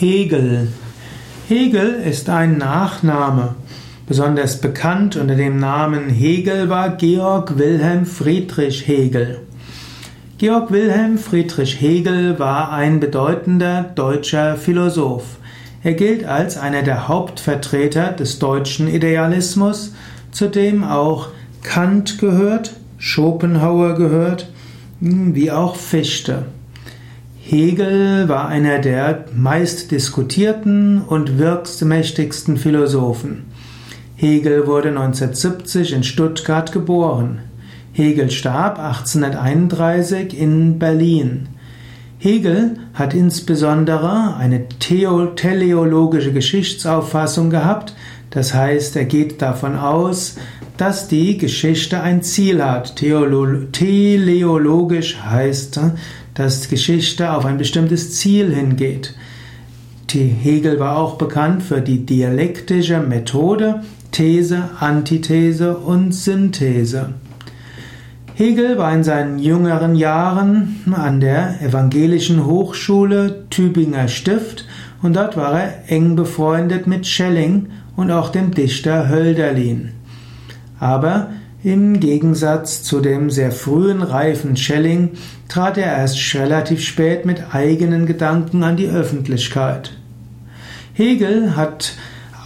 Hegel. Hegel ist ein Nachname. Besonders bekannt unter dem Namen Hegel war Georg Wilhelm Friedrich Hegel. Georg Wilhelm Friedrich Hegel war ein bedeutender deutscher Philosoph. Er gilt als einer der Hauptvertreter des deutschen Idealismus, zu dem auch Kant gehört, Schopenhauer gehört, wie auch Fichte. Hegel war einer der meist diskutierten und wirkmächtigsten Philosophen. Hegel wurde 1970 in Stuttgart geboren. Hegel starb 1831 in Berlin. Hegel hat insbesondere eine teleologische Geschichtsauffassung gehabt, das heißt, er geht davon aus, dass die Geschichte ein Ziel hat. teleologisch heißt, dass Geschichte auf ein bestimmtes Ziel hingeht. Hegel war auch bekannt für die dialektische Methode, These, Antithese und Synthese. Hegel war in seinen jüngeren Jahren an der Evangelischen Hochschule Tübinger Stift und dort war er eng befreundet mit Schelling und auch dem Dichter Hölderlin. Aber im Gegensatz zu dem sehr frühen reifen Schelling trat er erst relativ spät mit eigenen Gedanken an die Öffentlichkeit. Hegel hat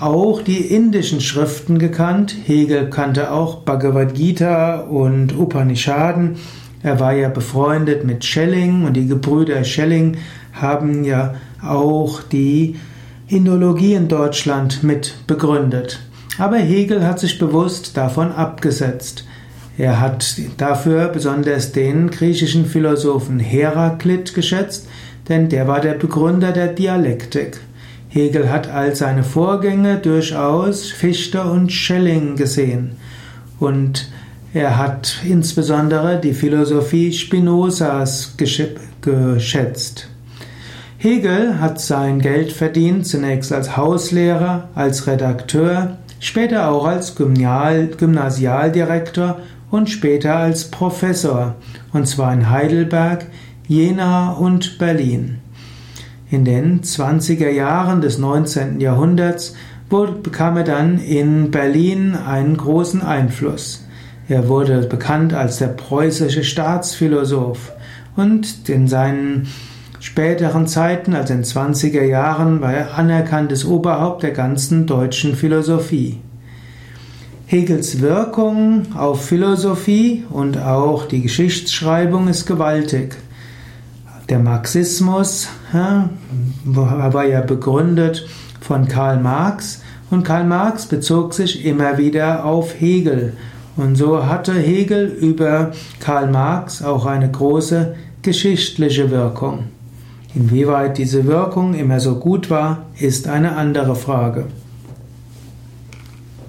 auch die indischen Schriften gekannt. Hegel kannte auch Bhagavad Gita und Upanishaden. Er war ja befreundet mit Schelling und die Gebrüder Schelling haben ja auch die Indologie in Deutschland mit begründet. Aber Hegel hat sich bewusst davon abgesetzt. Er hat dafür besonders den griechischen Philosophen Heraklit geschätzt, denn der war der Begründer der Dialektik. Hegel hat all seine Vorgänge durchaus Fichte und Schelling gesehen und er hat insbesondere die Philosophie Spinozas geschätzt. Hegel hat sein Geld verdient zunächst als Hauslehrer, als Redakteur, später auch als Gymnasialdirektor und später als Professor, und zwar in Heidelberg, Jena und Berlin. In den 20er Jahren des 19. Jahrhunderts bekam er dann in Berlin einen großen Einfluss. Er wurde bekannt als der preußische Staatsphilosoph und in seinen späteren Zeiten, also in 20er Jahren, war er anerkanntes Oberhaupt der ganzen deutschen Philosophie. Hegels Wirkung auf Philosophie und auch die Geschichtsschreibung ist gewaltig. Der Marxismus ja, war ja begründet von Karl Marx und Karl Marx bezog sich immer wieder auf Hegel. Und so hatte Hegel über Karl Marx auch eine große geschichtliche Wirkung. Inwieweit diese Wirkung immer so gut war, ist eine andere Frage.